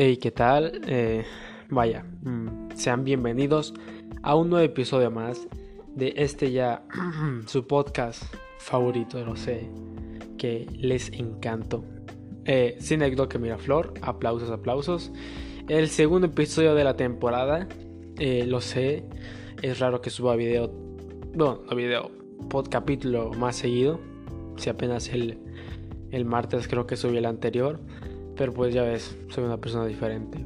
Hey, ¿qué tal? Eh, vaya, mm, sean bienvenidos a un nuevo episodio más de este ya su podcast favorito, lo sé, que les encanto. Eh, sin que Miraflor, aplausos, aplausos. El segundo episodio de la temporada, eh, lo sé, es raro que suba video, bueno, no video, pod capítulo más seguido. Si apenas el, el martes creo que subí el anterior. Pero pues ya ves, soy una persona diferente.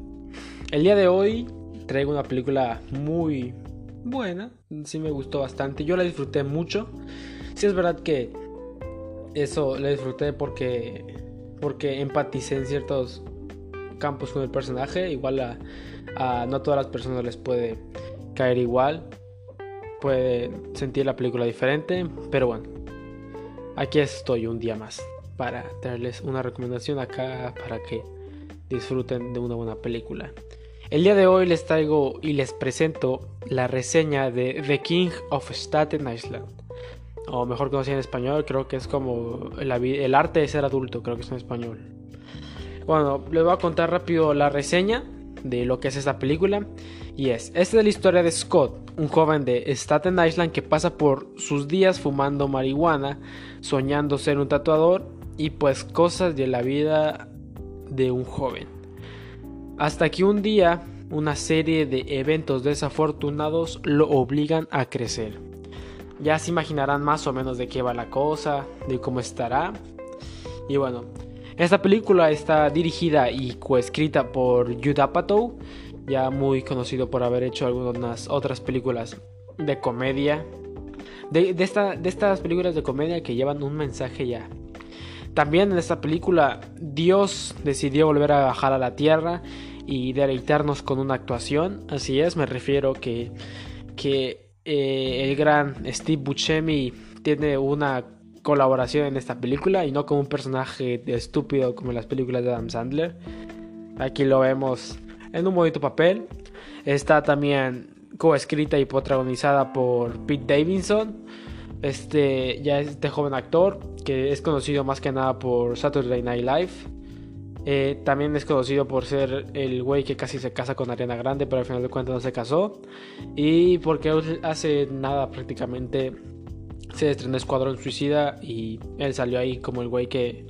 El día de hoy traigo una película muy buena. Sí me gustó bastante. Yo la disfruté mucho. Sí es verdad que eso la disfruté porque porque empaticé en ciertos campos con el personaje. Igual a, no todas las personas les puede caer igual. Puede sentir la película diferente. Pero bueno, aquí estoy un día más para traerles una recomendación acá para que disfruten de una buena película. El día de hoy les traigo y les presento la reseña de The King of Staten Island. O mejor conocido en español, creo que es como el, arte de ser adulto, creo que es en español. Bueno, les voy a contar rápido la reseña de lo que es esta película. Y es, esta es la historia de Scott, un joven de Staten Island que pasa por sus días fumando marihuana, soñando ser un tatuador y pues cosas de la vida de un joven. Hasta que un día una serie de eventos desafortunados lo obligan a crecer. Ya se imaginarán más o menos de qué va la cosa, de cómo estará. Y bueno, esta película está dirigida y coescrita por Judd Apatow, ya muy conocido por haber hecho algunas otras películas de comedia. De estas películas de comedia que llevan un mensaje ya también en esta película Dios decidió volver a bajar a la tierra y deleitarnos con una actuación. Así es, me refiero que, que eh, el gran Steve Buscemi tiene una colaboración en esta película y no como un personaje estúpido como en las películas de Adam Sandler. Aquí lo vemos en un bonito papel. Está también coescrita y protagonizada por Pete Davidson este, ya este joven actor, que es conocido más que nada por Saturday Night Live. Eh, también es conocido por ser el güey que casi se casa con Ariana Grande, pero al final de cuentas no se casó. Y porque hace nada prácticamente se estrenó Escuadrón Suicida y él salió ahí como el güey que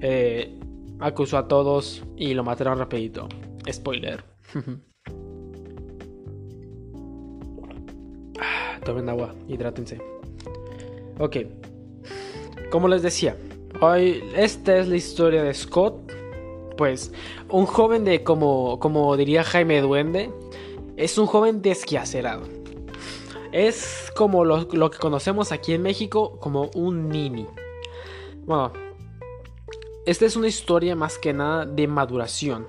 eh, acusó a todos y lo mataron rapidito. Spoiler. Ah, tomen agua, hidrátense. Ok. Como les decía, hoy esta es la historia de Scott. Pues un joven de, como, como diría Jaime Duende, es un joven desquiacerado. Es como lo, lo que conocemos aquí en México como un nini. Bueno, esta es una historia más que nada de maduración.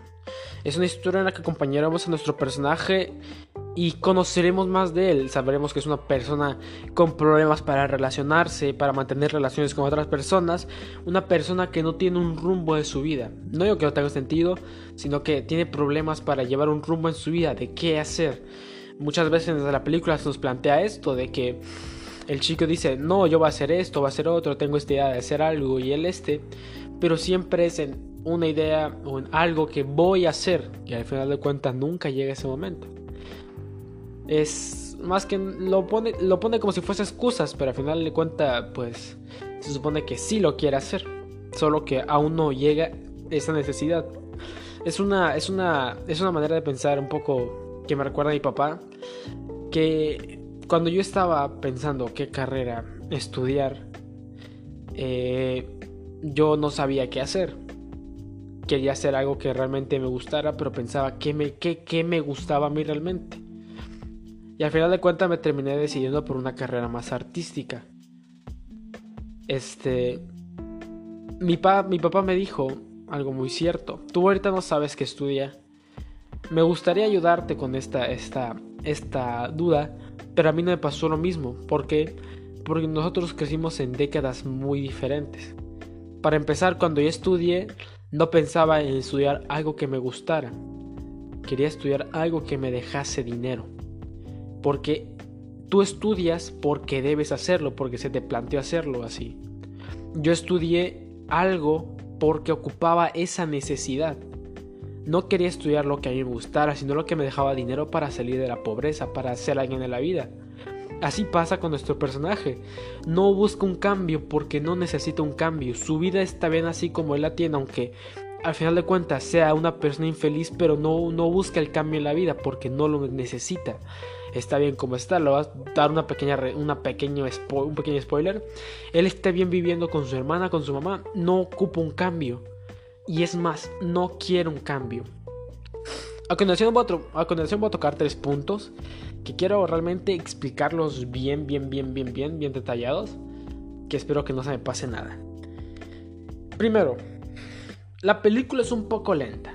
Es una historia en la que acompañaremos a nuestro personaje y conoceremos más de él. Sabremos que es una persona con problemas para relacionarse, para mantener relaciones con otras personas, una persona que no tiene un rumbo en su vida. No digo que no tenga sentido, sino que tiene problemas para llevar un rumbo en su vida, de qué hacer. Muchas veces desde la película se nos plantea esto, de que el chico dice, no, yo voy a hacer esto, voy a hacer otro, tengo esta idea de hacer algo y él este, pero siempre es en una idea o en algo que voy a hacer y al final de cuentas nunca llega ese momento es más que lo pone, lo pone como si fuese excusas, pero al final de cuentas, pues se supone que sí lo quiere hacer, solo que aún no llega esa necesidad. Es una, es una, es una manera de pensar un poco que me recuerda a mi papá, que cuando yo estaba pensando qué carrera estudiar, eh, yo no sabía qué hacer. Quería hacer algo que realmente me gustara, pero pensaba qué me, qué, qué me gustaba a mí realmente. Y al final de cuentas me terminé decidiendo por una carrera más artística. Este. Mi, mi papá me dijo algo muy cierto. Tú ahorita no sabes qué estudia. Me gustaría ayudarte con esta, esta, esta duda, pero a mí no me pasó lo mismo. ¿Por qué? Porque nosotros crecimos en décadas muy diferentes. Para empezar, cuando yo estudié, no pensaba en estudiar algo que me gustara. Quería estudiar algo que me dejase dinero. Porque tú estudias porque debes hacerlo, porque se te planteó hacerlo así. Yo estudié algo porque ocupaba esa necesidad. no quería estudiar lo que a mí me gustara, sino lo que me dejaba dinero para salir de la pobreza, para ser alguien en la vida. Así pasa con nuestro personaje. No busca un cambio porque no necesita un cambio. Su vida está bien así como él la tiene, aunque al final de cuentas sea una persona infeliz, pero no, no busca el cambio en la vida porque no lo necesita. Está bien como está, le vas a dar una pequeña, una pequeño un pequeño spoiler. Él está bien viviendo con su hermana, con su mamá, no ocupa un cambio. Y es más, no quiere un cambio. A continuación, voy a, a continuación voy a tocar tres puntos que quiero realmente explicarlos bien, bien, bien, bien, bien, bien detallados. Que espero que no se me pase nada. Primero, la película es un poco lenta.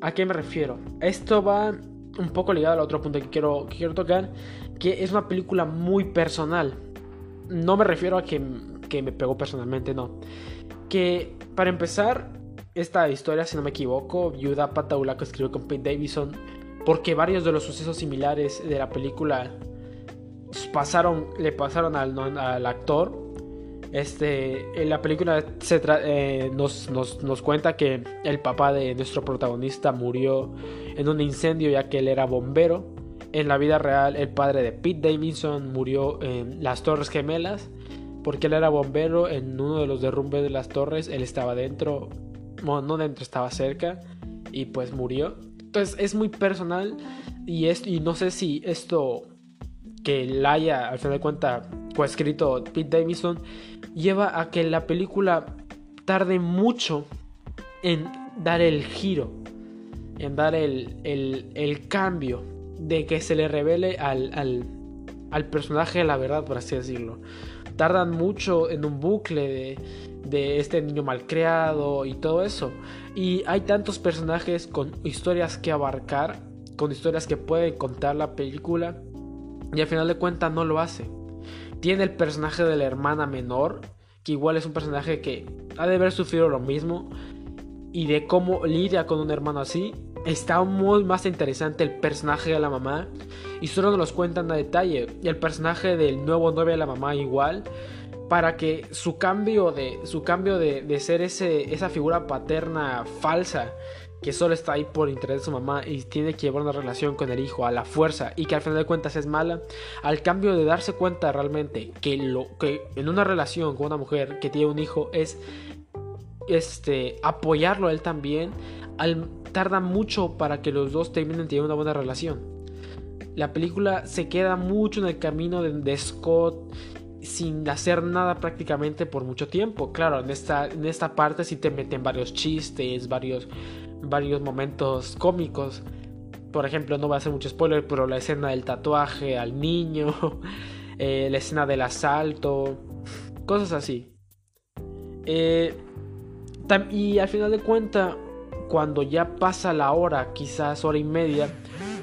¿A qué me refiero? Esto va un poco ligado al otro punto que quiero, quiero tocar, que es una película muy personal. No me refiero a que, que me pegó personalmente, no. Que para empezar, esta historia, si no me equivoco, Yuda Pataulaco escribió con Pete Davidson, porque varios de los sucesos similares de la película pasaron, le pasaron al, al actor este, en la película se eh, nos, nos, cuenta que el papá de nuestro protagonista murió en un incendio ya que él era bombero. En la vida real, el padre de Pete Davidson murió en las Torres Gemelas porque él era bombero en uno de los derrumbes de las torres. Él estaba dentro, bueno, no dentro, estaba cerca y pues murió. Entonces es muy personal y, y no sé si esto que la haya al final de cuentas escrito Pete Davidson lleva a que la película tarde mucho en dar el giro, en dar el, el, cambio de que se le revele al, al, al, personaje la verdad, por así decirlo. Tardan mucho en un bucle de, de este niño malcriado y todo eso. Y hay tantos personajes con historias que abarcar, con historias que puede contar la película, y al final de cuentas no lo hace. Tiene el personaje de la hermana menor, que igual es un personaje que ha de haber sufrido lo mismo. Y de cómo lidia con un hermano así. Está muy más interesante el personaje de la mamá. Y solo nos los cuentan a detalle. Y el personaje del nuevo novio de la mamá igual. Para que su cambio de, su cambio de, de ser ese, esa figura paterna falsa que solo está ahí por interés de su mamá y tiene que llevar una relación con el hijo a la fuerza y que al final de cuentas es mala, al cambio de darse cuenta realmente que lo que en una relación con una mujer que tiene un hijo es este apoyarlo a él también, tarda mucho para que los dos terminen teniendo una buena relación. La película se queda mucho en el camino de, de Scott sin hacer nada prácticamente por mucho tiempo. Claro, en esta, en esta parte sí te meten varios chistes, varios varios momentos cómicos. Por ejemplo, no va a ser mucho spoiler, pero la escena del tatuaje al niño, eh, la escena del asalto, cosas así. Eh, y al final de cuentas, cuando ya pasa la hora, quizás hora y media,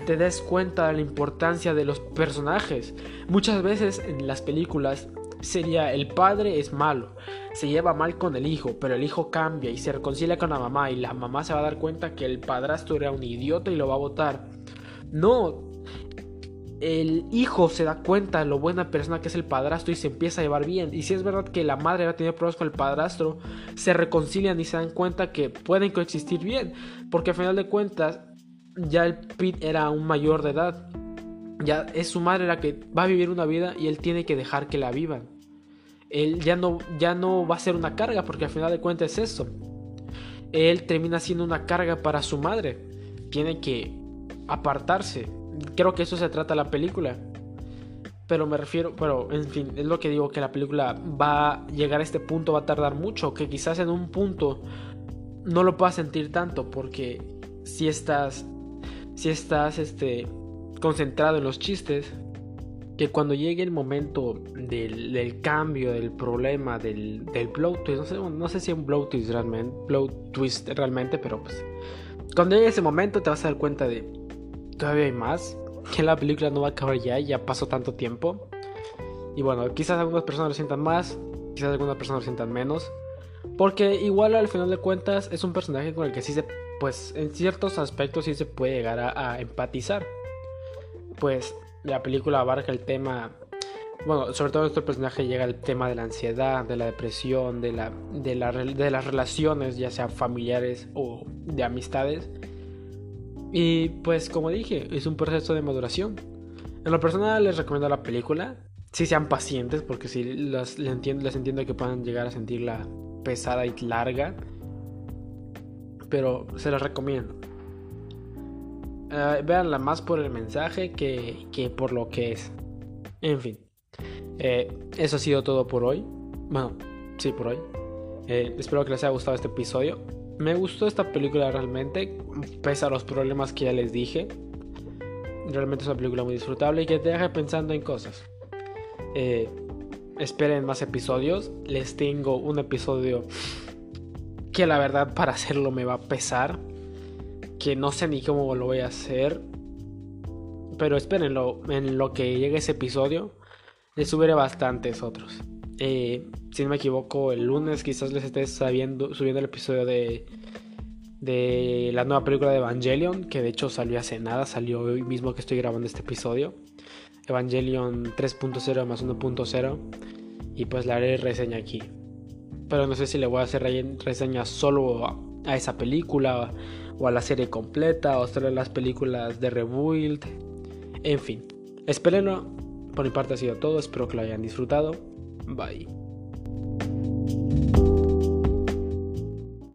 te des cuenta de la importancia de los personajes. Muchas veces en las películas sería el padre es malo, se lleva mal con el hijo, pero el hijo cambia y se reconcilia con la mamá y la mamá se va a dar cuenta que el padrastro era un idiota y lo va a votar. No, el hijo se da cuenta de lo buena persona que es el padrastro y se empieza a llevar bien. Y si es verdad que la madre ha tenido problemas con el padrastro, se reconcilian y se dan cuenta que pueden coexistir bien. Porque al final de cuentas, ya el Pete era un mayor de edad. Ya es su madre la que va a vivir una vida y él tiene que dejar que la vivan él ya no, ya no va a ser una carga, porque al final de cuentas es eso. Él termina siendo una carga para su madre. Tiene que apartarse. Creo que eso se trata la película. Pero me refiero, pero en fin, es lo que digo, que la película va a llegar a este punto, va a tardar mucho, que quizás en un punto no lo puedas sentir tanto, porque si estás, si estás, este, concentrado en los chistes, que cuando llegue el momento del, cambio, del problema, del, del blow twist, no sé, no sé si es un blow twist realmente, blow twist realmente, pero pues cuando llegue ese momento te vas a dar cuenta de todavía hay más, que la película no va a acabar ya, ya pasó tanto tiempo. Y bueno, quizás algunas personas lo sientan más, quizás algunas personas lo sientan menos. Porque igual al final de cuentas es un personaje con el que sí se, pues en ciertos aspectos sí se puede llegar a, a empatizar. Pues la película abarca el tema, bueno, sobre todo nuestro personaje llega al tema de la ansiedad, de la depresión, de, la, de, la, de las relaciones, ya sean familiares o de amistades. Y pues como dije, es un proceso de maduración. En lo personal les recomiendo la película. Si sean pacientes, porque si las, les, entiendo, les entiendo que puedan llegar a sentirla pesada y larga. Pero se las recomiendo. Uh, véanla más por el mensaje que, que, por lo que es. En fin. Eh, eso ha sido todo por hoy. Bueno, sí, por hoy. Eh, espero que les haya gustado este episodio. Me gustó esta película realmente, pese a los problemas que ya les dije. Realmente es una película muy disfrutable y que te deja pensando en cosas. Eh, esperen más episodios. Les tengo un episodio que la verdad para hacerlo me va a pesar. Que no sé ni cómo lo voy a hacer. Pero espérenlo, en lo que llegue ese episodio, les subiré bastantes otros. Eh, si no me equivoco, el lunes quizás les esté subiendo, subiendo el episodio de, de la nueva película de Evangelion, que de hecho salió hace nada, salió hoy mismo que estoy grabando este episodio. Evangelion 3.0 más 1.0 y pues la haré reseña aquí. Pero no sé si le voy a hacer reseña solo a, esa película o a la serie completa o a las películas de Rebuild. En fin, espérenlo. Por mi parte ha sido todo, espero que lo hayan disfrutado. Bye.